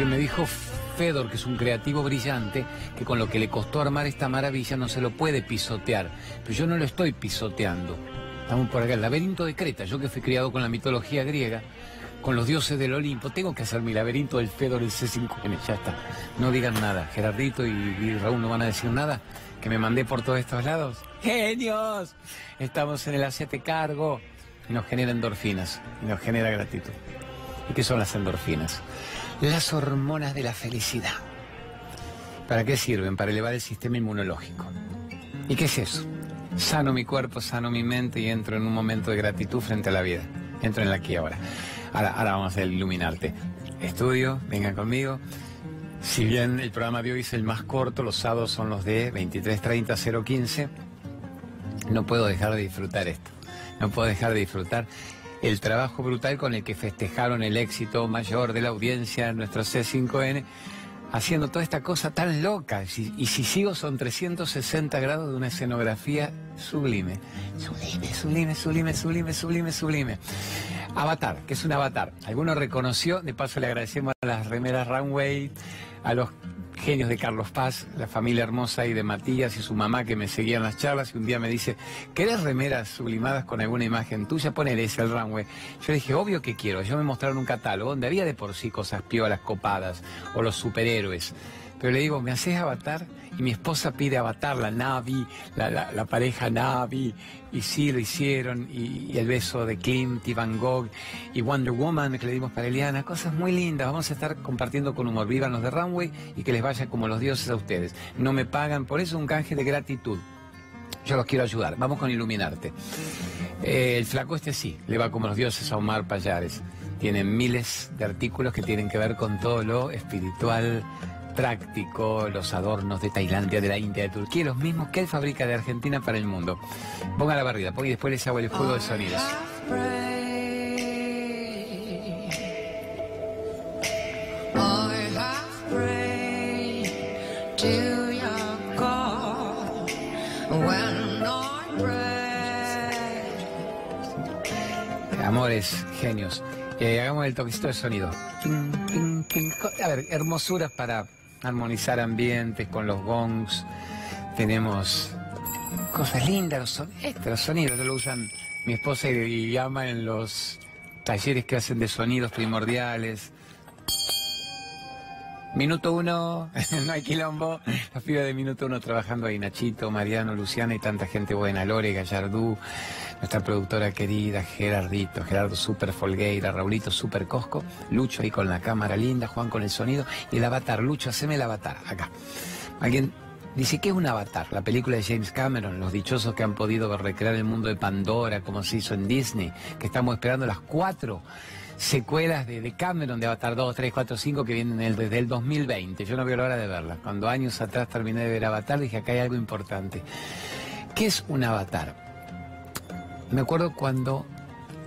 Porque me dijo Fedor, que es un creativo brillante, que con lo que le costó armar esta maravilla no se lo puede pisotear. Pero yo no lo estoy pisoteando. Estamos por acá, el laberinto de Creta. Yo que fui criado con la mitología griega, con los dioses del Olimpo, tengo que hacer mi laberinto del Fedor el C5N. Ya está. No digan nada. Gerardito y, Raúl no van a decir nada. Que me mandé por todos estos lados. ¡Genios! Estamos en el Hacete Cargo y nos genera endorfinas y nos genera gratitud. ¿Y qué son las endorfinas? Las hormonas de la felicidad. ¿Para qué sirven? Para elevar el sistema inmunológico. ¿Y qué es eso? Sano mi cuerpo, sano mi mente y entro en un momento de gratitud frente a la vida. Entro en la aquí ahora. Ahora, ahora vamos a iluminarte. Estudio, vengan conmigo. Si bien el programa de hoy es el más corto, los sábados son los de 23.30 015, no puedo dejar de disfrutar esto. No puedo dejar de disfrutar el trabajo brutal con el que festejaron el éxito mayor de la audiencia en nuestro C5N, haciendo toda esta cosa tan loca. Y si sigo son 360 grados de una escenografía sublime. Sublime, sublime, sublime, sublime, sublime, sublime. Avatar, que es un avatar. Alguno reconoció, de paso le agradecemos a las remeras Runway, a los genios de Carlos Paz, la familia hermosa y de Matías y su mamá que me seguían las charlas y un día me dice, ¿querés remeras sublimadas con alguna imagen tuya? Ponele ese el runway. Yo dije, obvio que quiero. Yo me mostraron un catálogo donde había de por sí cosas piolas, copadas o los superhéroes. Pero le digo, ¿me haces avatar? Y mi esposa pide avatar, la Navi, la, pareja Navi, y sí lo hicieron, y, el beso de Clint y Van Gogh, y Wonder Woman que le dimos para Eliana, cosas muy lindas. Vamos a estar compartiendo con humor. Vivan los de Runway y que les vaya como los dioses a ustedes. No me pagan, por eso un canje de gratitud. Yo los quiero ayudar. Vamos con Iluminarte. Eh, el flaco este sí, le va como los dioses a Omar Payares. Tiene miles de artículos que tienen que ver con todo lo espiritual, práctico, los adornos de Tailandia, de la India, de Turquía, los mismos que él fabrica de Argentina para el mundo. Ponga la barrida, y después les hago el juego de sonidos. Amores, genios. Eh, hagamos el toquecito de sonido. A ver, hermosuras para armonizar ambientes con los gongs. Tenemos cosas lindas, los, sonidos, los sonidos lo usan mi esposa y llama en los talleres que hacen de sonidos primordiales. Minuto uno, no hay quilombo. La fibra de minuto uno trabajando ahí, Nachito, Mariano, Luciana y tanta gente buena, Lore, Gallardú, nuestra productora querida, Gerardito, Gerardo Super Folgueira, Raulito Super Cosco, Lucho ahí con la cámara linda, Juan con el sonido y el avatar. Lucho, haceme el avatar, acá. Alguien dice, ¿qué es un avatar? La película de James Cameron, los dichosos que han podido recrear el mundo de Pandora, como se hizo en Disney, que estamos esperando las cuatro secuelas de, Cameron, de Avatar 2, 3, 4, 5, que vienen desde el 2020. Yo no veo la hora de verlas. Cuando años atrás terminé de ver Avatar, dije, acá hay algo importante. ¿Qué es un avatar? Me acuerdo cuando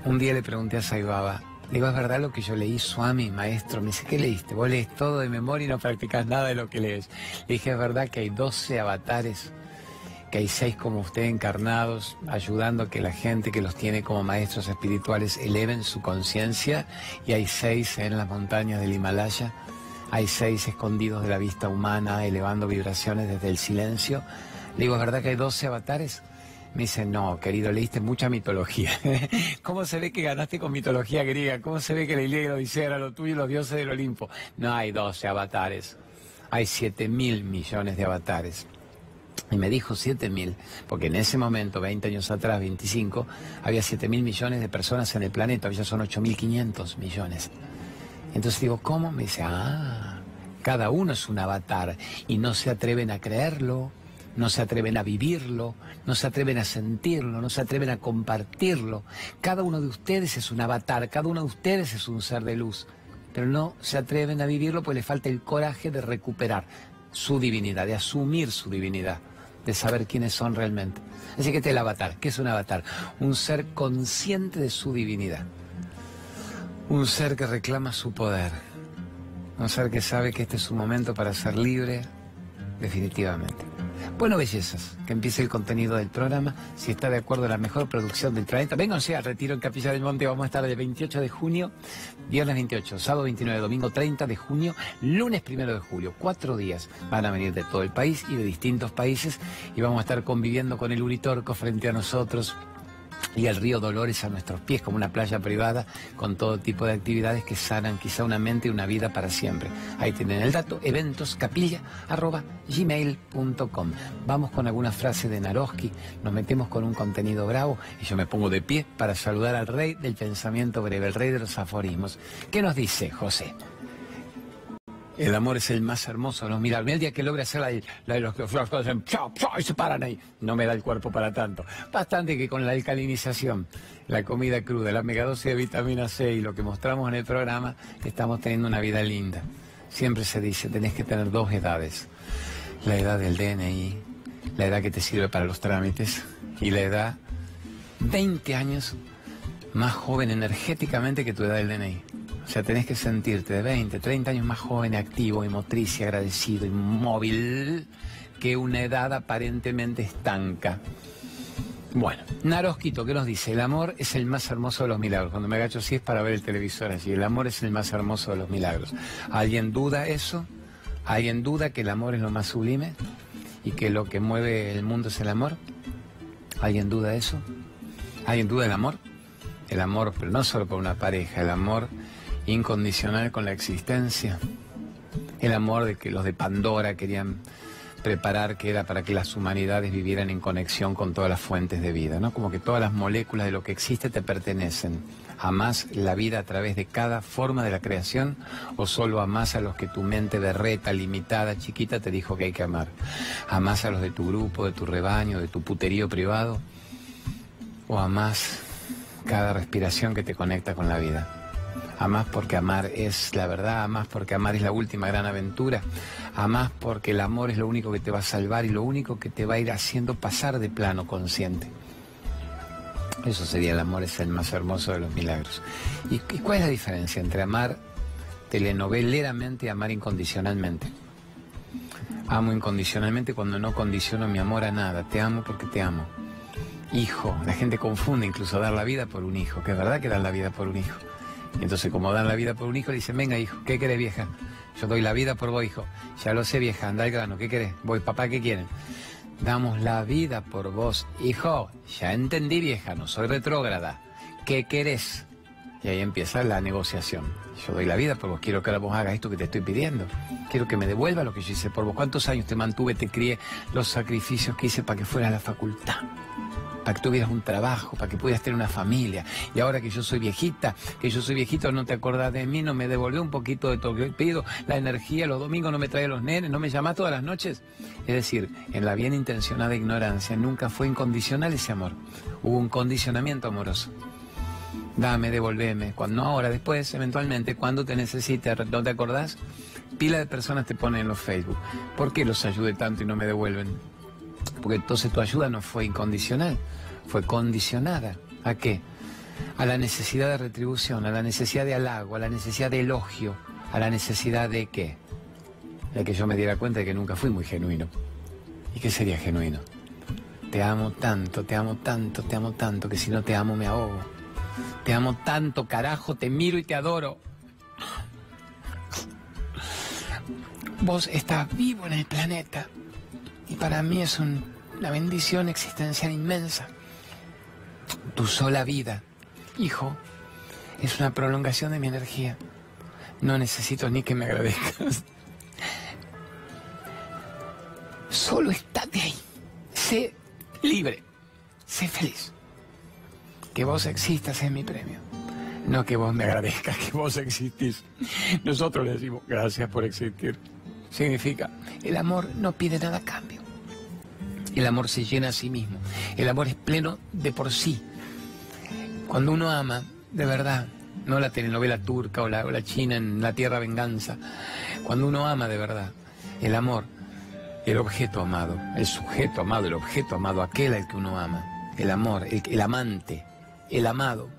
un día le pregunté a Saibaba, digo, ¿es verdad lo que yo leí, Swami, maestro? Me dice, ¿qué leíste? Vos lees todo de memoria y no practicas nada de lo que lees. Le dije, ¿es verdad que hay 12 avatares, que hay 6 como usted encarnados, ayudando a que la gente que los tiene como maestros espirituales eleven su conciencia? Y hay 6 en las montañas del Himalaya, hay 6 escondidos de la vista humana, elevando vibraciones desde el silencio. Le digo, ¿es verdad que hay 12 avatares? Me dice, no, querido, leíste mucha mitología. ¿Cómo se ve que ganaste con mitología griega? ¿Cómo se ve que la Ilíada y la lo tuyo y los dioses del Olimpo? No hay 12 avatares, hay 7 mil millones de avatares. Y me dijo 7 mil, porque en ese momento, 20 años atrás, 25, había 7 mil millones de personas en el planeta, hoy ya son 8 mil 500 millones. Entonces digo, ¿cómo? Me dice, ah, cada uno es un avatar y no se atreven a creerlo no se atreven a vivirlo, no se atreven a sentirlo, no se atreven a compartirlo. Cada uno de ustedes es un avatar, cada uno de ustedes es un ser de luz, pero no se atreven a vivirlo pues le falta el coraje de recuperar su divinidad, de asumir su divinidad, de saber quiénes son realmente. Así que este es el avatar. ¿Qué es un avatar? Un ser consciente de su divinidad. Un ser que reclama su poder. Un ser que sabe que este es su momento para ser libre definitivamente. Bueno, bellezas, que empiece el contenido del programa. Si está de acuerdo, la mejor producción del planeta. Vénganse al retiro en Capilla del Monte. Vamos a estar el 28 de junio, viernes 28, sábado 29, domingo 30 de junio, lunes 1 de julio. Cuatro días van a venir de todo el país y de distintos países y vamos a estar conviviendo con el Uritorco frente a nosotros y el río Dolores a nuestros pies como una playa privada con todo tipo de actividades que sanan quizá una mente y una vida para siempre. Ahí tienen el dato, eventoscapilla.gmail.com. Vamos con alguna frase de Naroski, nos metemos con un contenido bravo y yo me pongo de pie para saludar al rey del pensamiento breve, el rey de los aforismos. ¿Qué nos dice José? El amor es el más hermoso no los El día que logre hacer la, de los que y se paran ahí. No me da el cuerpo para tanto. Bastante que con la alcalinización, la comida cruda, la megadosis de vitamina C y lo que mostramos en el programa, estamos teniendo una vida linda. Siempre se dice, tenés que tener dos edades. La edad del DNI, la edad que te sirve para los trámites y la edad 20 años más joven energéticamente que tu edad del DNI. O sea, tenés que sentirte de 20, 30 años más joven, activo y motriz y agradecido y móvil que una edad aparentemente estanca. Bueno, Narosquito, ¿qué nos dice? El amor es el más hermoso de los milagros. Cuando me agacho así es para ver el televisor allí. El amor es el más hermoso de los milagros. ¿Alguien duda eso? ¿Alguien duda que el amor es lo más sublime? ¿Y que lo que mueve el mundo es el amor? ¿Alguien duda eso? ¿Alguien duda el amor? El amor, pero no solo por una pareja, el amor incondicional con la existencia. El amor de que los de Pandora querían preparar que era para que las humanidades vivieran en conexión con todas las fuentes de vida, ¿no? Como que todas las moléculas de lo que existe te pertenecen. ¿Amás la vida a través de cada forma de la creación o solo amás a los que tu mente berreta, limitada, chiquita te dijo que hay que amar? ¿Amás a los de tu grupo, de tu rebaño, de tu puterío privado? ¿O amás cada respiración que te conecta con la vida? Amás porque amar es la verdad, amás porque amar es la última gran aventura, amás porque el amor es lo único que te va a salvar y lo único que te va a ir haciendo pasar de plano consciente. Eso sería el amor, es el más hermoso de los milagros. ¿Y, cuál es la diferencia entre amar telenoveleramente y amar incondicionalmente? Amo incondicionalmente cuando no condiciono mi amor a nada. Te amo porque te amo. Hijo, la gente confunde incluso dar la vida por un hijo, que es verdad que dar la vida por un hijo. Y entonces, como dan la vida por un hijo, le dicen, venga, hijo, ¿qué querés, vieja? Yo doy la vida por vos, hijo. Ya lo sé, vieja, anda al grano, ¿qué querés? Voy, papá, ¿qué quieren? Damos la vida por vos, hijo. Ya entendí, vieja, no soy retrógrada. ¿Qué querés? Y ahí empieza la negociación. Yo doy la vida por vos, quiero que ahora vos hagas esto que te estoy pidiendo. Quiero que me devuelva lo que yo hice por vos. ¿Cuántos años te mantuve, te crié, los sacrificios que hice para que fueras a la facultad? Para que tuvieras un trabajo, para que pudieras tener una familia. Y ahora que yo soy viejita, que yo soy viejito, no te acordás de mí, no me devolvió un poquito de todo lo que pido, la energía, los domingos no me trae los nenes, no me llamas todas las noches. Es decir, en la bien intencionada ignorancia nunca fue incondicional ese amor. Hubo un condicionamiento amoroso. Dame, devolveme. Cuando no ahora, después, eventualmente, cuando te necesite, ¿no te acordás? Pila de personas te ponen en los Facebook. ¿Por qué los ayude tanto y no me devuelven? Porque entonces tu ayuda no fue incondicional, fue condicionada. ¿A qué? A la necesidad de retribución, a la necesidad de halago, a la necesidad de elogio, a la necesidad de qué? De que yo me diera cuenta de que nunca fui muy genuino. ¿Y qué sería genuino? Te amo tanto, te amo tanto, te amo tanto, que si no te amo me ahogo. Te amo tanto, carajo, te miro y te adoro. Vos estás vivo en el planeta. Y para mí es una bendición existencial inmensa. Tu sola vida, hijo, es una prolongación de mi energía. No necesito ni que me agradezcas. Solo estate ahí. Sé libre. Sé feliz. Que vos existas es mi premio. No que vos me agradezcas que vos existís. Nosotros le decimos gracias por existir. Significa, el amor no pide nada a cambio. El amor se llena a sí mismo. El amor es pleno de por sí. Cuando uno ama, de verdad, no la telenovela turca o la, china en la tierra venganza, cuando uno ama de verdad, el amor, el objeto amado, el sujeto amado, el objeto amado, aquel al que uno ama, el amor, el, el amante, el amado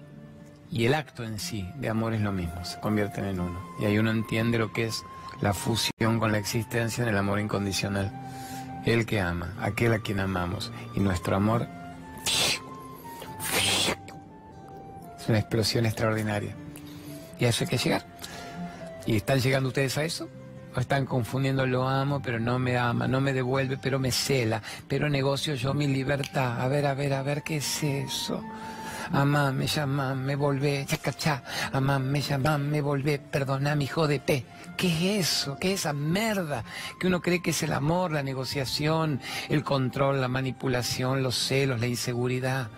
y el acto en sí de amor es lo mismo, se convierten en uno. Y ahí uno entiende lo que es la fusión con la existencia en el amor incondicional El que ama, aquel a quien amamos. Y nuestro amor es una explosión extraordinaria. Y a eso hay que llegar. ¿Y están llegando ustedes a eso? ¿O están confundiendo lo amo, pero no me ama, no me devuelve, pero me cela, pero negocio yo mi libertad? A ver, a ver, a ver, ¿qué es eso? Amame, llamame, volvé, chacachá. Amame, llamame, volvé, mi hijo de P. ¿Qué es eso? ¿Qué es esa merda? Que uno cree que es el amor, la negociación, el control, la manipulación, los celos, la inseguridad.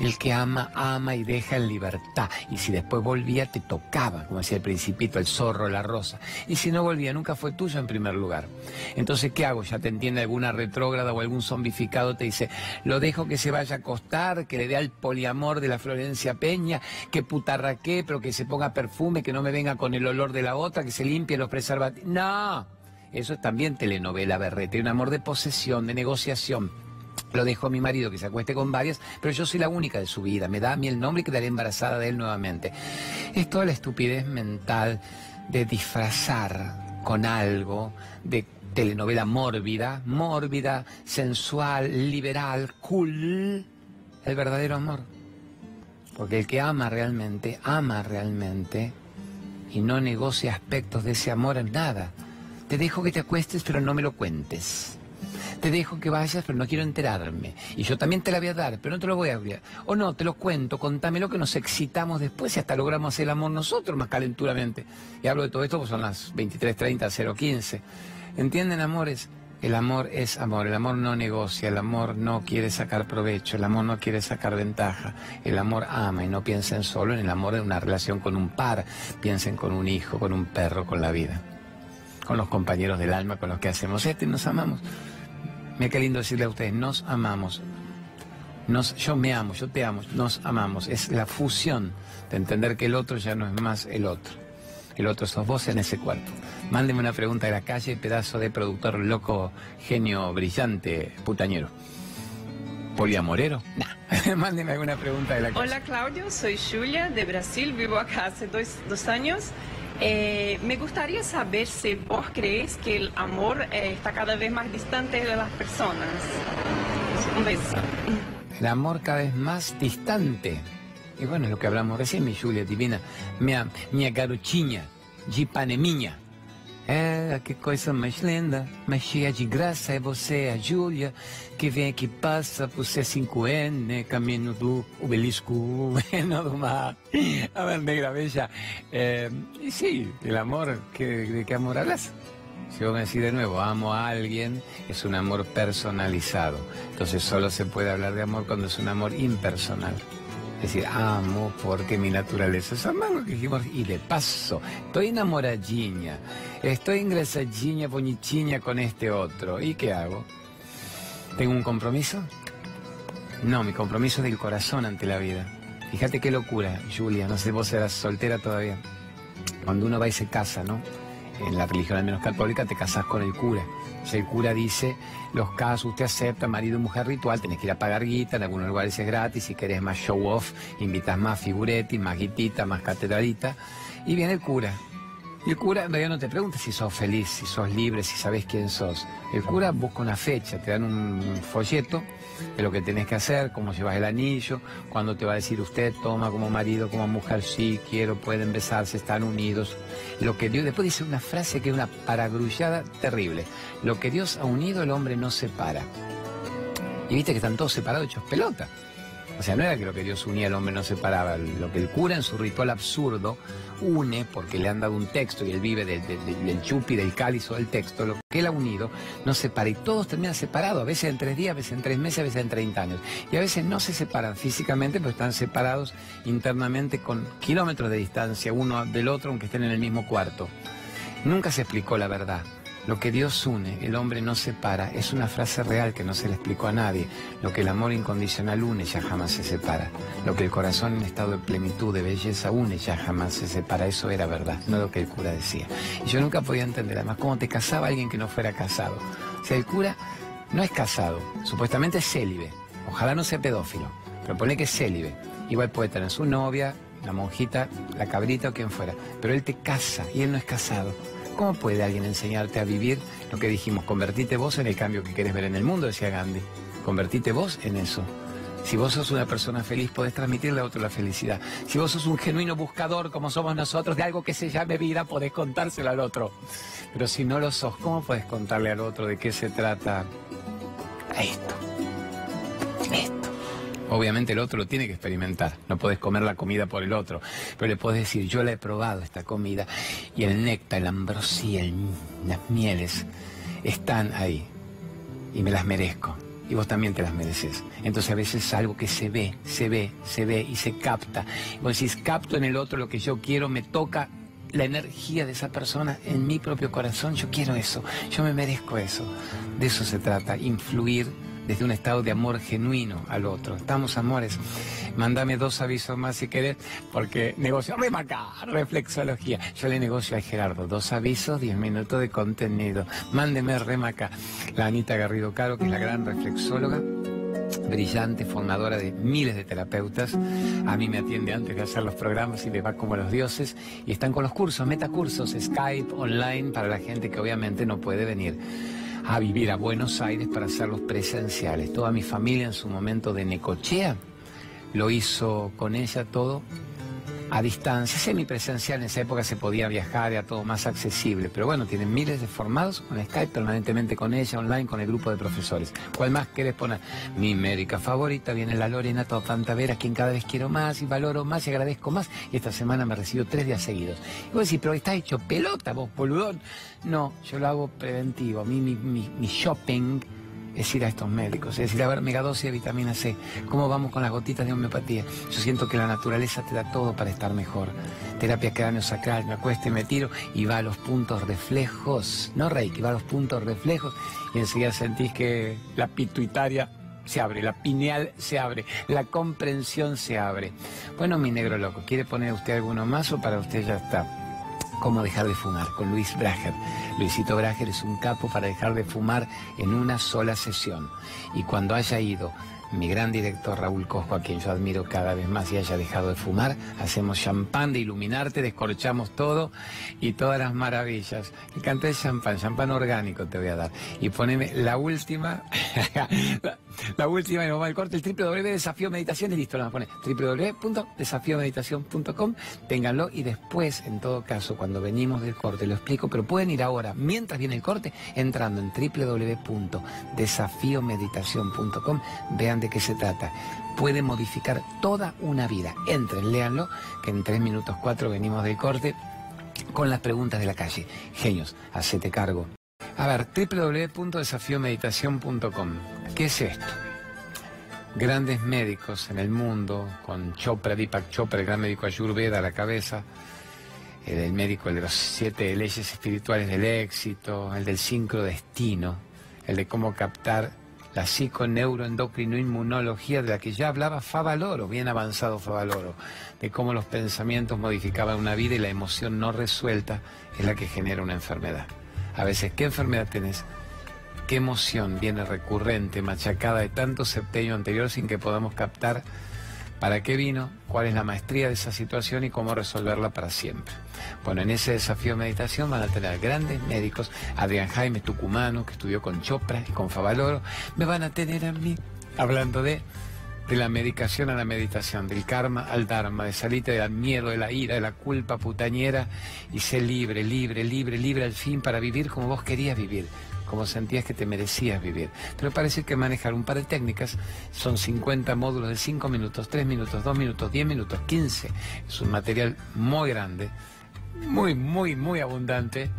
El que ama, ama y deja en libertad. Y si después volvía, te tocaba, como decía el principito, el zorro, la rosa. Y si no volvía, nunca fue tuyo en primer lugar. Entonces, ¿qué hago? Ya te entiende alguna retrógrada o algún zombificado, te dice, lo dejo que se vaya a acostar, que le dé al poliamor de la Florencia Peña, que putarraque, pero que se ponga perfume, que no me venga con el olor de la otra, que se limpie los preservativos. No, eso es también telenovela berrete, un amor de posesión, de negociación. Lo dejo a mi marido que se acueste con varias, pero yo soy la única de su vida. Me da a mí el nombre y quedaré embarazada de él nuevamente. Es toda la estupidez mental de disfrazar con algo de telenovela mórbida, mórbida, sensual, liberal, cool, el verdadero amor. Porque el que ama realmente, ama realmente y no negocia aspectos de ese amor en nada. Te dejo que te acuestes, pero no me lo cuentes. Te dejo que vayas, pero no quiero enterarme. Y yo también te la voy a dar, pero no te lo voy a abrir. O no, te lo cuento, contámelo que nos excitamos después y hasta logramos el amor nosotros más calenturamente. Y hablo de todo esto, pues son las 23.30, 015. ¿Entienden, amores? El amor es amor, el amor no negocia, el amor no quiere sacar provecho, el amor no quiere sacar ventaja, el amor ama y no piensen solo en el amor de una relación con un par, piensen con un hijo, con un perro, con la vida, con los compañeros del alma con los que hacemos esto y nos amamos. Mira qué lindo decirle a ustedes, nos amamos. Nos, yo me amo, yo te amo, nos amamos. Es la fusión de entender que el otro ya no es más el otro. El otro sos vos en ese cuarto. Mándeme una pregunta de la calle, pedazo de productor loco, genio, brillante, putañero. ¿Poliamorero? Nah. Mándeme alguna pregunta de la calle. Hola Claudio, soy Julia de Brasil, vivo acá hace dos, dos años. Eh, me gustaría saber si vos crees que el amor eh, está cada vez más distante de las personas. Un beso. El amor cada vez más distante. Y bueno, lo que hablamos recién, mi Julia divina, mi minha garotinha de Ipanemiña. É, que coisa mais linda, mais cheia de graça é você, a Júlia, que vem aqui passa por C5N, caminho do obelisco do mar, a bandeira bella. Eh, y sí, el amor, ¿qué, ¿de qué amor hablas? Si vos me decís de nuevo, amo a alguien, es un amor personalizado. Entonces solo se puede hablar de amor cuando es un amor impersonal. Decir, amo porque mi naturaleza es amar lo que dijimos. Y de paso, estoy enamoradinha, estoy ingresadinha, bonitinha con este otro. ¿Y qué hago? ¿Tengo un compromiso? No, mi compromiso es del corazón ante la vida. Fíjate qué locura, Julia, no sé, vos eras soltera todavía. Cuando uno va y se casa, ¿no? En la religión al menos católica te casas con el cura. Si el cura dice, los casos usted acepta marido y mujer ritual, tenés que ir a pagar guita, en algunos lugares es gratis, si querés más show off, invitas más figuretti, más guitita, más catedralita, y viene el cura. Y el cura en realidad no te pregunta si sos feliz, si sos libre, si sabes quién sos. El cura busca una fecha, te dan un folleto de lo que tenés que hacer, cómo llevas el anillo, cuando te va a decir usted, toma como marido, como mujer, sí, quiero, pueden besarse, están unidos. Lo que Dios, después dice una frase que es una paragrullada terrible. Lo que Dios ha unido, el hombre no separa. Y viste que están todos separados, hechos pelota. O sea, no era que lo que Dios unía al hombre no separaba, lo que el cura en su ritual absurdo une, porque le han dado un texto y él vive del, chupi, del cáliz o del texto, lo que él ha unido no separa. Y todos terminan separados, a veces en tres días, a veces en tres meses, a veces en 30 años. Y a veces no se separan físicamente, pero están separados internamente con kilómetros de distancia uno del otro, aunque estén en el mismo cuarto. Nunca se explicó la verdad. Lo que Dios une, el hombre no separa, es una frase real que no se le explicó a nadie. Lo que el amor incondicional une ya jamás se separa. Lo que el corazón en estado de plenitud, de belleza une ya jamás se separa. Eso era verdad, no lo que el cura decía. Y yo nunca podía entender además cómo te casaba alguien que no fuera casado. O sea, el cura no es casado, supuestamente es célibe. Ojalá no sea pedófilo, pero pone que es célibe. Igual puede tener su novia, la monjita, la cabrita o quien fuera. Pero él te casa y él no es casado. ¿Cómo puede alguien enseñarte a vivir Lo que dijimos, convertite vos en el cambio que querés ver en el mundo, decía Gandhi. Convertite vos en eso. Si vos sos una persona feliz, podés transmitirle a otro la felicidad. Si vos sos un genuino buscador, como somos nosotros, de algo que se llame vida, podés contárselo al otro. Pero si no lo sos, ¿cómo podés contarle al otro de qué se trata esto? Obviamente el otro lo tiene que experimentar, no podés comer la comida por el otro, pero le podés decir, yo la he probado esta comida y el néctar, la ambrosía, las mieles están ahí y me las merezco y vos también te las mereces. Entonces a veces es algo que se ve, se ve, se ve y se capta. Vos decís, capto en el otro lo que yo quiero, me toca la energía de esa persona en mi propio corazón, yo quiero eso, yo me merezco eso. De eso se trata, influir desde un estado de amor genuino al otro. Estamos amores. Mándame dos avisos más si querés, porque negocio remaca, reflexología. Yo le negocio a Gerardo, dos avisos, diez minutos de contenido. Mándeme remaca. La Anita Garrido Caro, que es la gran reflexóloga brillante, formadora de miles de terapeutas. A mí me atiende antes de hacer los programas y le va como los dioses. Y están con los cursos, metacursos, Skype, online, para la gente que obviamente no puede venir a vivir a Buenos Aires para hacerlos presenciales. Toda mi familia en su momento de Necochea lo hizo con ella todo a distancia, semipresencial, en esa época se podía viajar, era todo más accesible, pero bueno, tienen miles de formados con Skype permanentemente con ella, online, con el grupo de profesores. ¿Cuál más querés poner? Mi médica favorita, viene la Lorena Vera, quien cada vez quiero más y valoro más y agradezco más, y esta semana me recibió tres días seguidos. Y vos decís, pero está hecho pelota vos, boludón. No, yo lo hago preventivo, a mí mi, mi shopping es ir a estos médicos, es decir, a ver megadosis de vitamina C, cómo vamos con las gotitas de homeopatía. Yo siento que la naturaleza te da todo para estar mejor. Terapia cráneo sacral, me acuesto y me tiro y va a los puntos reflejos, no reiki, va a los puntos reflejos y enseguida sentís que la pituitaria se abre, la pineal se abre, la comprensión se abre. Bueno, mi negro loco, ¿quiere poner usted alguno más o para usted ya está? Cómo dejar de fumar con Luis Brager. Luisito Brager es un capo para dejar de fumar en una sola sesión. Y cuando haya ido mi gran director Raúl Cosco, a quien yo admiro cada vez más y haya dejado de fumar, hacemos champán de iluminarte, descorchamos todo y todas las maravillas. Y canté de champán, champán orgánico te voy a dar. Y poneme la última, la, última, y nos va al corte, el www desafío meditación y listo, lo vamos a poner www.desafiomeditación.com, ténganlo y después, en todo caso, cuando venimos del corte, lo explico, pero pueden ir ahora, mientras viene el corte, entrando en www.desafiomeditación.com, vean de qué se trata. Puede modificar toda una vida. Entren, léanlo, que en tres minutos cuatro venimos del corte con las preguntas de la calle. Genios, hacete cargo. A ver, www.desafiomeditación.com. ¿Qué es esto? Grandes médicos en el mundo, con Chopra, Deepak Chopra, el gran médico Ayurveda a la cabeza, el médico el de las siete leyes espirituales del éxito, el del sincrodestino, el de cómo captar la psiconeuroendocrinoinmunología de la que ya hablaba Favaloro, bien avanzado Favaloro, de cómo los pensamientos modificaban una vida y la emoción no resuelta es la que genera una enfermedad. A veces, ¿qué enfermedad tenés? ¿Qué emoción viene recurrente, machacada de tanto septenio anterior sin que podamos captar para qué vino, cuál es la maestría de esa situación y cómo resolverla para siempre? Bueno, en ese desafío de meditación van a tener grandes médicos, Adrián Jaime Tucumano, que estudió con Chopra y con Favaloro, me van a tener a mí hablando de de la medicación a la meditación, del karma al dharma, de salirte del miedo, de la ira, de la culpa putañera y ser libre, libre, libre, libre al fin para vivir como vos querías vivir, como sentías que te merecías vivir. Pero parece que manejar un par de técnicas son 50 módulos de 5 minutos, 3 minutos, 2 minutos, 10 minutos, 15. Es un material muy grande muy, muy, muy abundante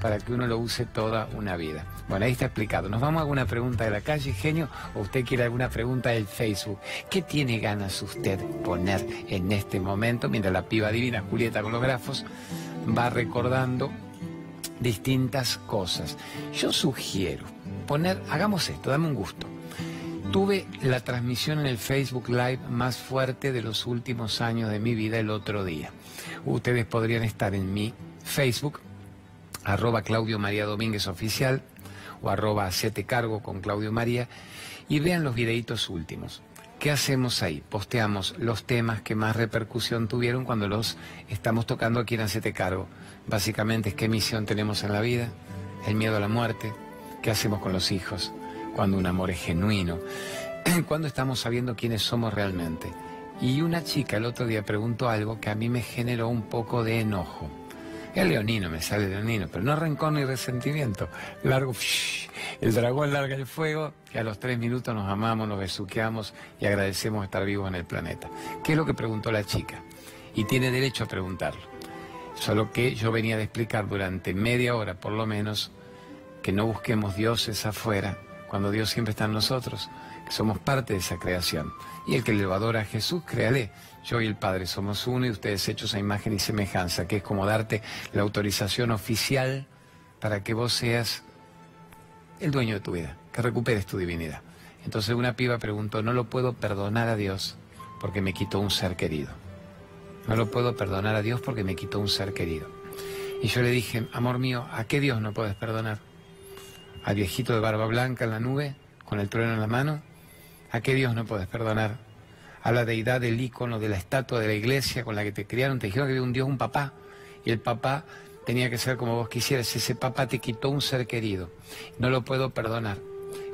para que uno lo use toda una vida. Bueno, ahí está explicado. ¿Nos vamos a alguna pregunta de la calle, genio? ¿O usted quiere alguna pregunta del Facebook? ¿Qué tiene ganas usted poner en este momento mientras la piba divina Julieta con los grafos va recordando distintas cosas? Yo sugiero poner, hagamos esto, dame un gusto. Tuve la transmisión en el Facebook Live más fuerte de los últimos años de mi vida el otro día. Ustedes podrían estar en mi Facebook, arroba Claudio María Domínguez Oficial, o arroba Hacete Cargo con Claudio María, y vean los videitos últimos. ¿Qué hacemos ahí? Posteamos los temas que más repercusión tuvieron cuando los estamos tocando aquí en Hacete Cargo. Básicamente es qué misión tenemos en la vida, el miedo a la muerte, qué hacemos con los hijos, cuando un amor es genuino, cuando estamos sabiendo quiénes somos realmente. Y una chica el otro día preguntó algo que a mí me generó un poco de enojo. Es leonino, me sale leonino, pero no rencor ni resentimiento. Largo, el dragón larga el fuego y a los tres minutos nos amamos, nos besuqueamos y agradecemos estar vivos en el planeta. ¿Qué es lo que preguntó la chica? Y tiene derecho a preguntarlo. Solo que yo venía de explicar durante media hora por lo menos que no busquemos dioses afuera, cuando Dios siempre está en nosotros, que somos parte de esa creación. Y el que le adora a Jesús, créale. Yo y el Padre somos uno y ustedes hechos a imagen y semejanza, que es como darte la autorización oficial para que vos seas el dueño de tu vida, que recuperes tu divinidad. Entonces una piba preguntó, no lo puedo perdonar a Dios porque me quitó un ser querido. No lo puedo perdonar a Dios porque me quitó un ser querido. Y yo le dije, amor mío, ¿a qué Dios no puedes perdonar? ¿Al viejito de barba blanca en la nube, con el trueno en la mano? ¿A qué Dios no puedes perdonar? a la deidad del ícono, de la estatua de la iglesia con la que te criaron, te dijeron que había un Dios, un papá, y el papá tenía que ser como vos quisieras, ese papá te quitó un ser querido, no lo puedo perdonar.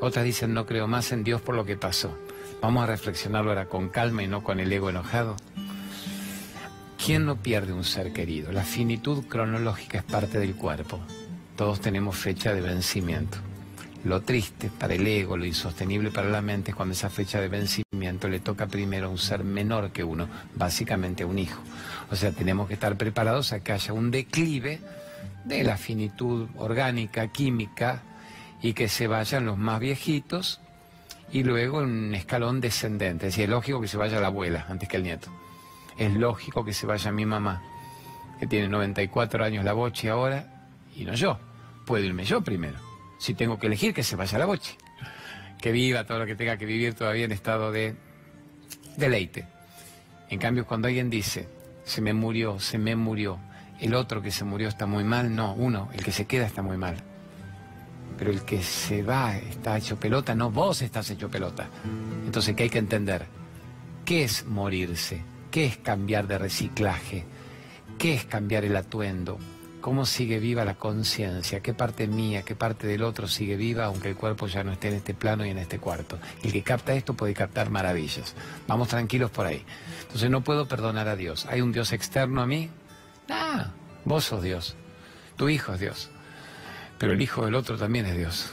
Otras dicen, no creo más en Dios por lo que pasó. Vamos a reflexionarlo ahora con calma y no con el ego enojado. ¿Quién no pierde un ser querido? La finitud cronológica es parte del cuerpo. Todos tenemos fecha de vencimiento. Lo triste para el ego, lo insostenible para la mente es cuando esa fecha de vencimiento le toca primero a un ser menor que uno, básicamente a un hijo. O sea, tenemos que estar preparados a que haya un declive de la finitud orgánica, química, y que se vayan los más viejitos y luego un escalón descendente. Es decir, es lógico que se vaya la abuela antes que el nieto. Es lógico que se vaya mi mamá, que tiene 94 años la boche ahora, y no yo. Puedo irme yo primero si tengo que elegir, que se vaya la boche. Que viva todo lo que tenga que vivir todavía en estado de deleite. En cambio, cuando alguien dice, se me murió, se me murió, el otro que se murió está muy mal, no, uno, el que se queda está muy mal. Pero el que se va está hecho pelota, no, vos estás hecho pelota. Entonces, ¿qué hay que entender? ¿Qué es morirse? ¿Qué es cambiar de reciclaje? ¿Qué es cambiar el atuendo? cómo sigue viva la conciencia, qué parte mía, qué parte del otro sigue viva, aunque el cuerpo ya no esté en este plano y en este cuarto. El que capta esto puede captar maravillas. Vamos tranquilos por ahí. Entonces no puedo perdonar a Dios. ¿Hay un Dios externo a mí? Ah, vos sos Dios. Tu hijo es Dios. Pero el hijo del otro también es Dios.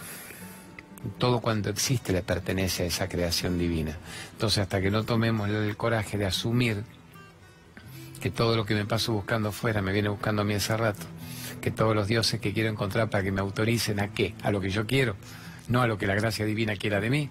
Todo cuanto existe le pertenece a esa creación divina. Entonces hasta que no tomemos el coraje de asumir que todo lo que me paso buscando afuera me viene buscando a mí hace rato, que todos los dioses que quiero encontrar para que me autoricen a qué, a lo que yo quiero, no a lo que la gracia divina quiera de mí.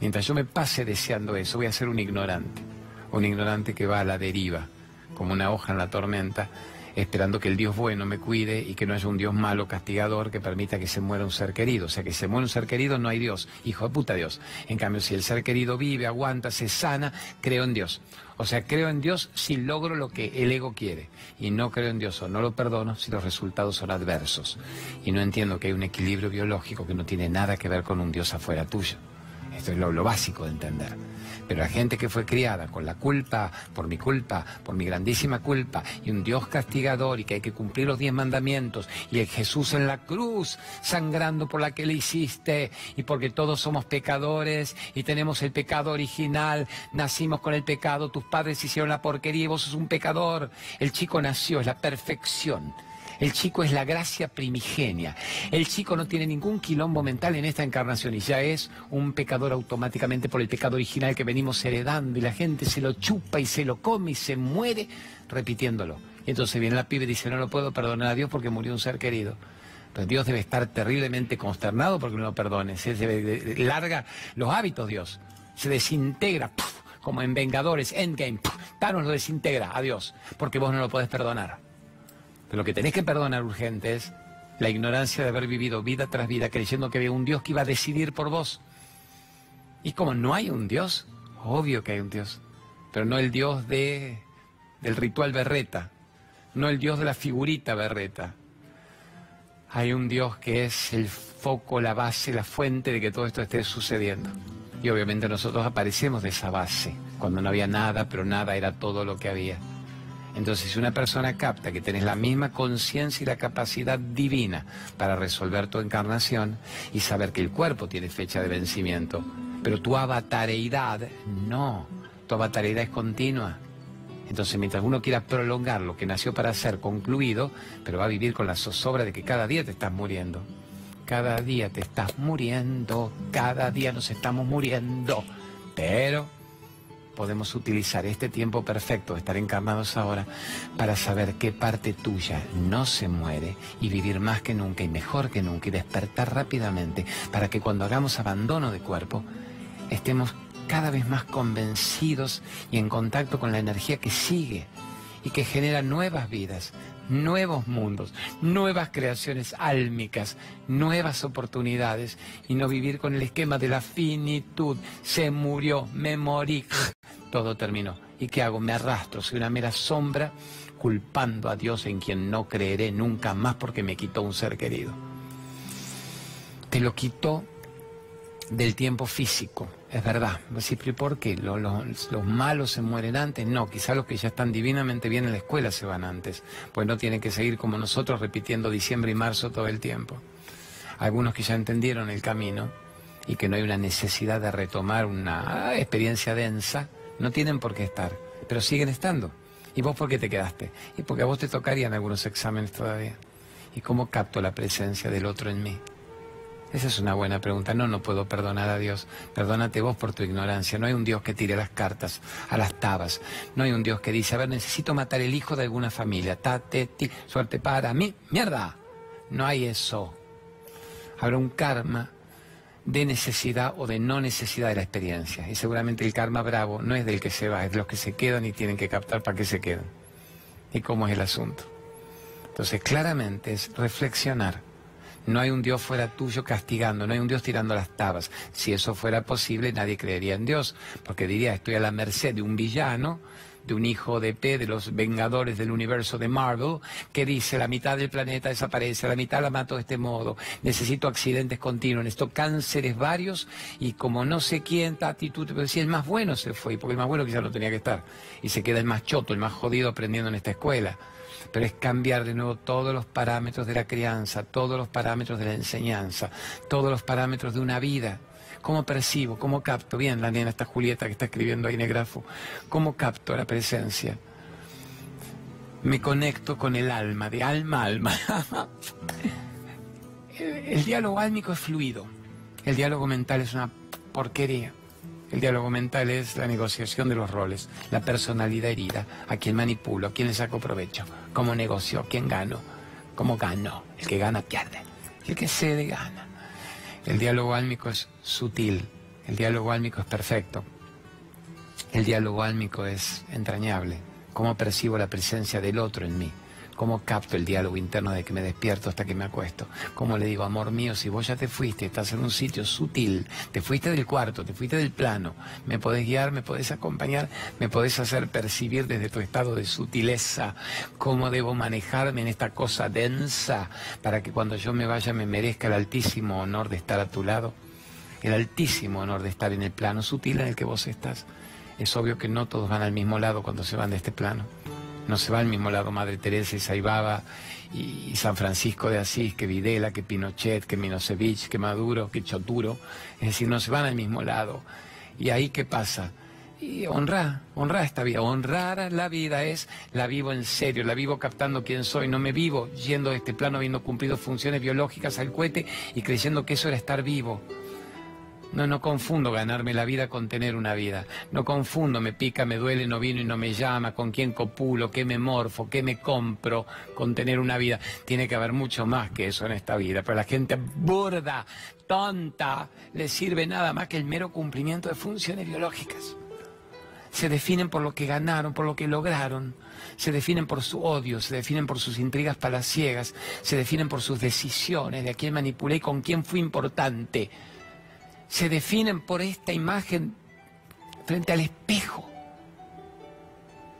Mientras yo me pase deseando eso, voy a ser un ignorante, un ignorante que va a la deriva, como una hoja en la tormenta, esperando que el Dios bueno me cuide y que no haya un Dios malo, castigador, que permita que se muera un ser querido. O sea, que se muera un ser querido no hay Dios, hijo de puta Dios. En cambio, si el ser querido vive, aguanta, se sana, creo en Dios. O sea, creo en Dios si logro lo que el ego quiere. Y no creo en Dios o no lo perdono si los resultados son adversos. Y no entiendo que hay un equilibrio biológico que no tiene nada que ver con un Dios afuera tuyo. Esto es lo, básico de entender. Pero la gente que fue criada con la culpa, por mi culpa, por mi grandísima culpa, y un Dios castigador y que hay que cumplir los diez mandamientos, y el Jesús en la cruz, sangrando por la que le hiciste, y porque todos somos pecadores y tenemos el pecado original, nacimos con el pecado, tus padres hicieron la porquería y vos sos un pecador. El chico nació, es la perfección el chico es la gracia primigenia. El chico no tiene ningún quilombo mental en esta encarnación y ya es un pecador automáticamente por el pecado original que venimos heredando y la gente se lo chupa y se lo come y se muere repitiéndolo. Y entonces viene la pibe y dice, no lo puedo perdonar a Dios porque murió un ser querido. Pero Dios debe estar terriblemente consternado porque no lo perdone. Se larga los hábitos Dios. Se desintegra, como en Vengadores, Endgame. Thanos lo desintegra a Dios porque vos no lo podés perdonar. Pero lo que tenés que perdonar urgente es la ignorancia de haber vivido vida tras vida creyendo que había un Dios que iba a decidir por vos. Y como no hay un Dios, obvio que hay un Dios, pero no el Dios de, del ritual berreta, no el Dios de la figurita berreta. Hay un Dios que es el foco, la base, la fuente de que todo esto esté sucediendo. Y obviamente nosotros aparecemos de esa base, cuando no había nada, pero nada era todo lo que había. Entonces, si una persona capta que tenés la misma conciencia y la capacidad divina para resolver tu encarnación y saber que el cuerpo tiene fecha de vencimiento, pero tu avatareidad no, tu avatareidad es continua. Entonces, mientras uno quiera prolongar lo que nació para ser concluido, pero va a vivir con la zozobra de que cada día te estás muriendo. Cada día te estás muriendo, cada día nos estamos muriendo. Pero podemos utilizar este tiempo perfecto de estar encarnados ahora para saber qué parte tuya no se muere y vivir más que nunca y mejor que nunca y despertar rápidamente para que cuando hagamos abandono de cuerpo estemos cada vez más convencidos y en contacto con la energía que sigue y que genera nuevas vidas, nuevos mundos, nuevas creaciones álmicas, nuevas oportunidades y no vivir con el esquema de la finitud. Se murió, me morí, todo terminó. ¿Y qué hago? Me arrastro, soy una mera sombra culpando a Dios en quien no creeré nunca más porque me quitó un ser querido. Te lo quitó del tiempo físico, es verdad. ¿Por qué? ¿Los, los, malos se mueren antes? No, quizá los que ya están divinamente bien en la escuela se van antes, pues no tienen que seguir como nosotros repitiendo diciembre y marzo todo el tiempo. Algunos que ya entendieron el camino y que no hay una necesidad de retomar una experiencia densa, no tienen por qué estar, pero siguen estando. ¿Y vos por qué te quedaste? Y porque a vos te tocarían algunos exámenes todavía. ¿Y cómo capto la presencia del otro en mí? Esa es una buena pregunta. No, no puedo perdonar a Dios. Perdónate vos por tu ignorancia. No hay un Dios que tire las cartas a las tabas. No hay un Dios que dice, a ver, necesito matar el hijo de alguna familia. Tate, ti, suerte para mí. ¡Mierda! No hay eso. Habrá un karma de necesidad o de no necesidad de la experiencia. Y seguramente el karma bravo no es del que se va, es de los que se quedan y tienen que captar para qué se quedan. ¿Y cómo es el asunto? Entonces, claramente es reflexionar. No hay un Dios fuera tuyo castigando, no hay un Dios tirando las tabas. Si eso fuera posible, nadie creería en Dios, porque diría, estoy a la merced de un villano de un hijo de P de los Vengadores del universo de Marvel, que dice la mitad del planeta desaparece, la mitad la mato de este modo, necesito accidentes continuos, necesito cánceres varios y como no sé quién, actitud, pero si el más bueno se fue, porque el más bueno quizás no tenía que estar, y se queda el más choto, el más jodido aprendiendo en esta escuela pero es cambiar de nuevo todos los parámetros de la crianza, todos los parámetros de la enseñanza, todos los parámetros de una vida. ¿Cómo percibo? ¿Cómo capto? Bien, la nena, esta Julieta que está escribiendo ahí negrafo. ¿Cómo capto la presencia? Me conecto con el alma, de alma a alma. el, diálogo álmico es fluido. El diálogo mental es una porquería. El diálogo mental es la negociación de los roles, la personalidad herida, a quién manipulo, a quién le saco provecho, cómo negocio, quién gano, cómo gano. El que gana pierde, el que cede gana. El diálogo álmico es sutil, el diálogo álmico es perfecto, el diálogo álmico es entrañable. Cómo percibo la presencia del otro en mí, cómo capto el diálogo interno de que me despierto hasta que me acuesto, cómo le digo, amor mío, si vos ya te fuiste, estás en un sitio sutil, te fuiste del cuarto, te fuiste del plano, me podés guiar, me podés acompañar, me podés hacer percibir desde tu estado de sutileza cómo debo manejarme en esta cosa densa para que cuando yo me vaya me merezca el altísimo honor de estar a tu lado, el altísimo honor de estar en el plano sutil en el que vos estás. Es obvio que no todos van al mismo lado cuando se van de este plano no se va al mismo lado Madre Teresa y Saibaba y, San Francisco de Asís, que Videla, que Pinochet, que Milosevic, que Maduro, que Choturo. Es decir, no se van al mismo lado. ¿Y ahí qué pasa? Y honrar, honrar esta vida. Honrar la vida es, la vivo en serio, la vivo captando quién soy. No me vivo yendo de este plano habiendo cumplido funciones biológicas al cohete y creyendo que eso era estar vivo. No, no confundo ganarme la vida con tener una vida. No confundo, me pica, me duele, no vino y no me llama, con quién copulo, qué me morfo, qué me compro con tener una vida. Tiene que haber mucho más que eso en esta vida. Pero la gente burda, tonta, le sirve nada más que el mero cumplimiento de funciones biológicas. Se definen por lo que ganaron, por lo que lograron. Se definen por su odio, se definen por sus intrigas palaciegas, se definen por sus decisiones, de a quién manipulé y con quién fui importante se definen por esta imagen frente al espejo.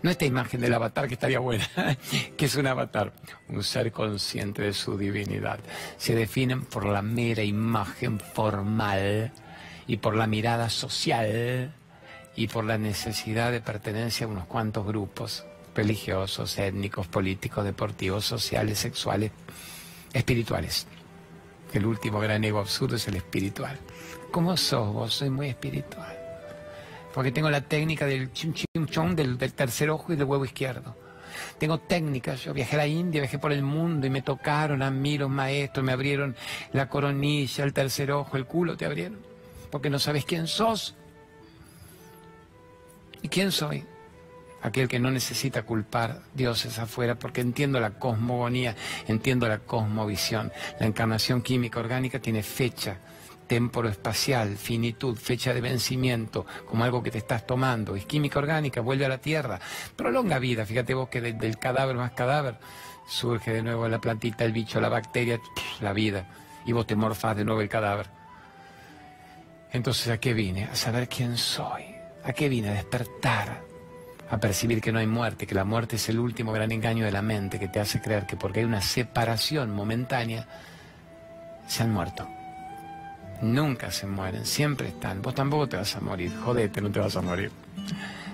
No esta imagen del avatar que estaría buena, que es un avatar, un ser consciente de su divinidad. Se definen por la mera imagen formal y por la mirada social y por la necesidad de pertenencia a unos cuantos grupos religiosos, étnicos, políticos, deportivos, sociales, sexuales, espirituales. El último gran ego absurdo es el espiritual. ¿Cómo sos vos? Soy muy espiritual. Porque tengo la técnica del chim chim chong, del, del tercer ojo y del huevo izquierdo. Tengo técnicas, yo viajé a la India, viajé por el mundo y me tocaron a mí los maestros, me abrieron la coronilla, el tercer ojo, el culo te abrieron. Porque no sabes quién sos. ¿Y quién soy? Aquel que no necesita culpar dioses afuera porque entiendo la cosmogonía, entiendo la cosmovisión. La encarnación química orgánica tiene fecha, temporo espacial, finitud, fecha de vencimiento, como algo que te estás tomando. Es química orgánica, vuelve a la tierra, prolonga vida. Fíjate vos que del cadáver más cadáver surge de nuevo la plantita, el bicho, la bacteria, la vida. Y vos te morfás de nuevo el cadáver. Entonces, ¿a qué vine? A saber quién soy. ¿A qué vine? A despertar, a percibir que no hay muerte, que la muerte es el último gran engaño de la mente que te hace creer que porque hay una separación momentánea, se han muerto. Nunca se mueren, siempre están. Vos tampoco te vas a morir, jodete, no te vas a morir.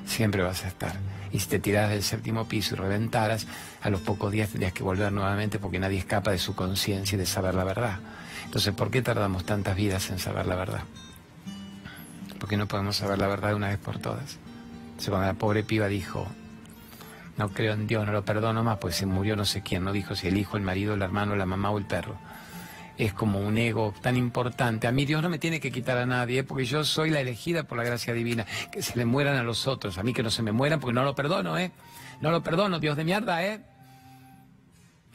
Siempre vas a estar. Y si te tiras del séptimo piso y reventaras, a los pocos días tendrías que volver nuevamente porque nadie escapa de su conciencia y de saber la verdad. Entonces, ¿por qué tardamos tantas vidas en saber la verdad? Porque no podemos saber la verdad de una vez por todas. Entonces, cuando la pobre piba dijo, no creo en Dios, no lo perdono más, pues se murió no sé quién, no dijo si el hijo, el marido, el hermano, la mamá o el perro es como un ego tan importante. A mí Dios no me tiene que quitar a nadie, porque yo soy la elegida por la gracia divina. Que se le mueran a los otros, a mí que no se me mueran, porque no lo perdono, ¿eh? No lo perdono, Dios de mierda, ¿eh?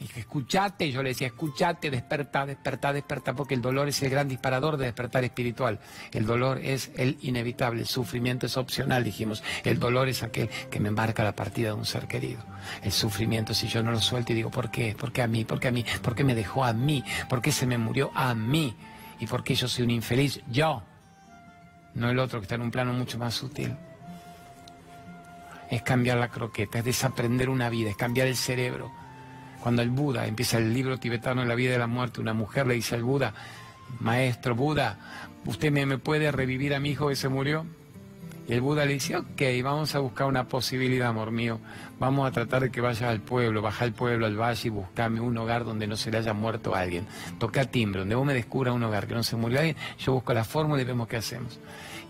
Dije, escuchate, yo le decía, escuchate, desperta, desperta, desperta, porque el dolor es el gran disparador de despertar espiritual. El dolor es el inevitable, el sufrimiento es opcional, dijimos. El dolor es aquel que me marca la partida de un ser querido. El sufrimiento, si yo no lo suelto y digo, ¿por qué? ¿Por qué a mí? ¿Por qué a mí? ¿Por qué me dejó a mí? ¿Por qué se me murió a mí? ¿Y por qué yo soy un infeliz? Yo. No el otro que está en un plano mucho más sutil. Es cambiar la croqueta, es desaprender una vida, es cambiar el cerebro cuando el Buda empieza el libro tibetano la vida de la muerte, una mujer le dice al Buda, maestro Buda, ¿usted me, puede revivir a mi hijo que se murió? Y el Buda le dice, ok, vamos a buscar una posibilidad, amor mío. Vamos a tratar de que vayas al pueblo, baja al pueblo, al valle y buscame un hogar donde no se le haya muerto a alguien. Toca timbre, donde vos me descubras un hogar que no se murió alguien, yo busco la fórmula y vemos qué hacemos.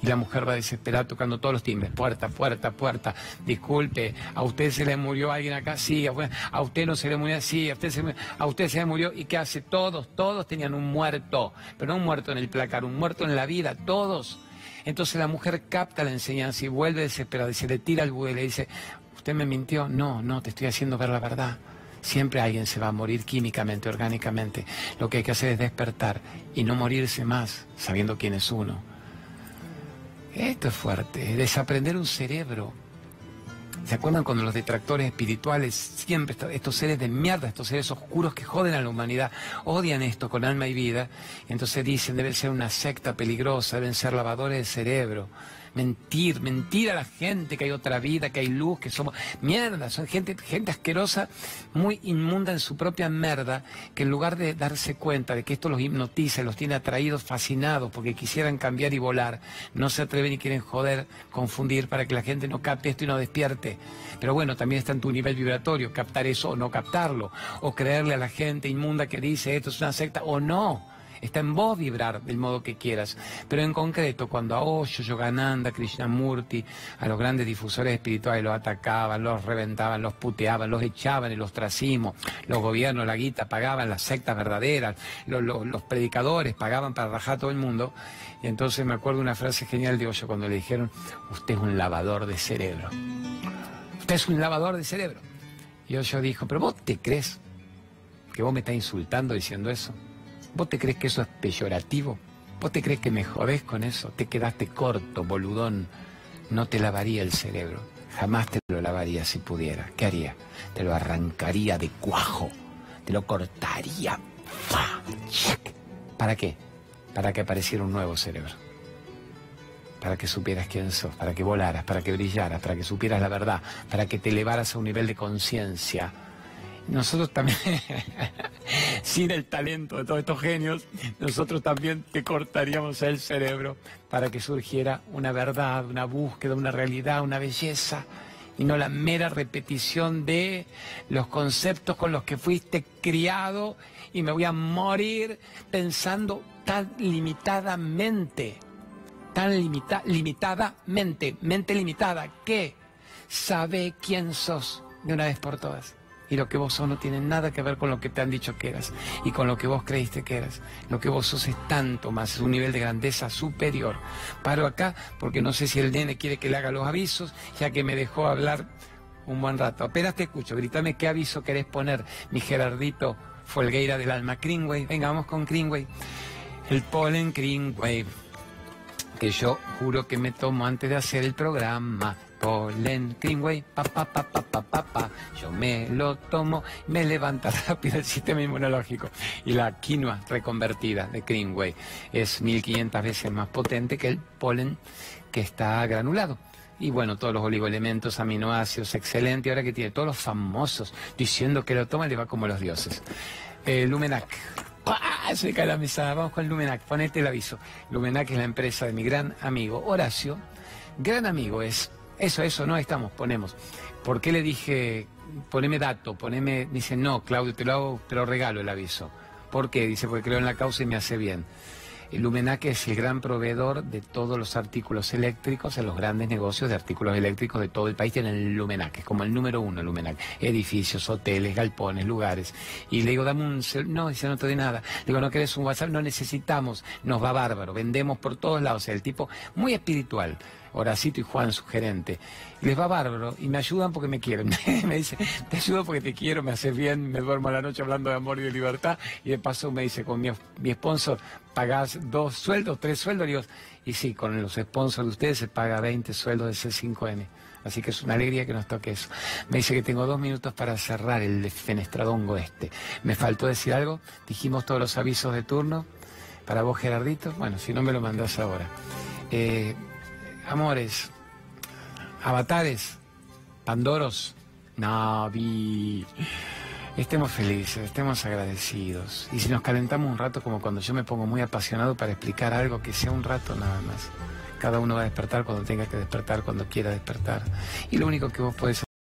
Y la mujer va desesperada tocando todos los timbres, puerta, puerta, puerta. Disculpe, ¿a usted se le murió alguien acá? Sí, a usted no se le murió, sí, a usted se, a usted se le murió. ¿Y qué hace? Todos, todos tenían un muerto, pero no un muerto en el placar, un muerto en la vida, todos. Entonces la mujer capta la enseñanza y vuelve desesperada y se le tira al buey y le dice, ¿usted me mintió? No, no, te estoy haciendo ver la verdad. Siempre alguien se va a morir químicamente, orgánicamente. Lo que hay que hacer es despertar y no morirse más sabiendo quién es uno. Esto es fuerte, desaprender un cerebro. ¿Se acuerdan cuando los detractores espirituales, siempre estos seres de mierda, estos seres oscuros que joden a la humanidad, odian esto con alma y vida? Entonces dicen, debe ser una secta peligrosa, deben ser lavadores de cerebro mentir, mentir a la gente que hay otra vida, que hay luz, que somos mierda, son gente, gente asquerosa, muy inmunda en su propia merda, que en lugar de darse cuenta de que esto los hipnotiza, los tiene atraídos, fascinados, porque quisieran cambiar y volar, no se atreven y quieren joder, confundir para que la gente no capte esto y no despierte. Pero bueno, también está en tu nivel vibratorio, captar eso o no captarlo, o creerle a la gente inmunda que dice esto es una secta o no. Está en vos vibrar del modo que quieras. Pero en concreto, cuando a Osho, Yogananda, Krishnamurti, a los grandes difusores espirituales los atacaban, los reventaban, los puteaban, los echaban, el ostracismo, los gobiernos, la guita, pagaban las sectas verdaderas, los, predicadores pagaban para rajar a todo el mundo. Y entonces me acuerdo una frase genial de Osho cuando le dijeron, usted es un lavador de cerebro. Usted es un lavador de cerebro. Y Osho dijo, pero vos te crees que vos me estás insultando diciendo eso. ¿Vos te crees que eso es peyorativo? ¿Vos te crees que me jodés con eso? Te quedaste corto, boludón. No te lavaría el cerebro. Jamás te lo lavaría si pudiera. ¿Qué haría? Te lo arrancaría de cuajo. Te lo cortaría. ¿Para qué? Para que apareciera un nuevo cerebro. Para que supieras quién sos, para que volaras, para que brillaras, para que supieras la verdad, para que te elevaras a un nivel de conciencia nosotros también, sin el talento de todos estos genios, nosotros también te cortaríamos el cerebro para que surgiera una verdad, una búsqueda, una realidad, una belleza y no la mera repetición de los conceptos con los que fuiste criado y me voy a morir pensando tan limitadamente, tan limita, limitadamente, mente limitada, que sabe quién sos de una vez por todas y lo que vos sos no tiene nada que ver con lo que te han dicho que eras y con lo que vos creíste que eras. Lo que vos sos es tanto más, es un nivel de grandeza superior. Paro acá porque no sé si el nene quiere que le haga los avisos, ya que me dejó hablar un buen rato. Apenas te escucho, grítame qué aviso querés poner, mi Gerardito Folgueira del alma. Greenway, venga, vamos con Greenway. El polen Greenway, que yo juro que me tomo antes de hacer el programa polen Greenway, pa pa pa pa pa pa pa. Yo me lo tomo, me levanta rápido el sistema inmunológico. Y la quinoa reconvertida de Greenway es 1500 veces más potente que el polen que está granulado. Y bueno, todos los oligoelementos, aminoácidos, excelente. Ahora que tiene todos los famosos diciendo que lo toma, le va como los dioses. Eh, Lumenac. ¡Ah! Se cae la mesa. Vamos con Lumenac. Ponete el aviso. Lumenac es la empresa de mi gran amigo Horacio. Gran amigo es eso, eso, no estamos, ponemos. ¿Por qué le dije, poneme dato, poneme, dice, no, Claudio, te lo hago, te lo regalo el aviso. ¿Por qué? Dice, porque creo en la causa y me hace bien. El Lumenac es el gran proveedor de todos los artículos eléctricos en los grandes negocios de artículos eléctricos de todo el país. Tienen el Lumenac, es como el número uno el Lumenac. Edificios, hoteles, galpones, lugares. Y le digo, dame un... No, dice, no te doy nada. Le digo, ¿no querés un WhatsApp? No necesitamos. Nos va bárbaro. Vendemos por todos lados. O sea, el tipo muy espiritual. Horacito y Juan, su gerente. Les va bárbaro y me ayudan porque me quieren. me dice, te ayudo porque te quiero, me haces bien, me duermo a la noche hablando de amor y de libertad. Y de paso me dice, con mi, mi sponsor pagás dos sueldos, tres sueldos. Y, y sí, con los sponsors de ustedes se paga 20 sueldos de C5N. Así que es una alegría que nos toque eso. Me dice que tengo dos minutos para cerrar el fenestradongo este. Me faltó decir algo. Dijimos todos los avisos de turno. Para vos, Gerardito. Bueno, si no me lo mandás ahora. Eh, amores, avatares, pandoros, Navi. Estemos felices, estemos agradecidos. Y si nos calentamos un rato, como cuando yo me pongo muy apasionado para explicar algo, que sea un rato nada más. Cada uno va a despertar cuando tenga que despertar, cuando quiera despertar. Y lo único que vos podés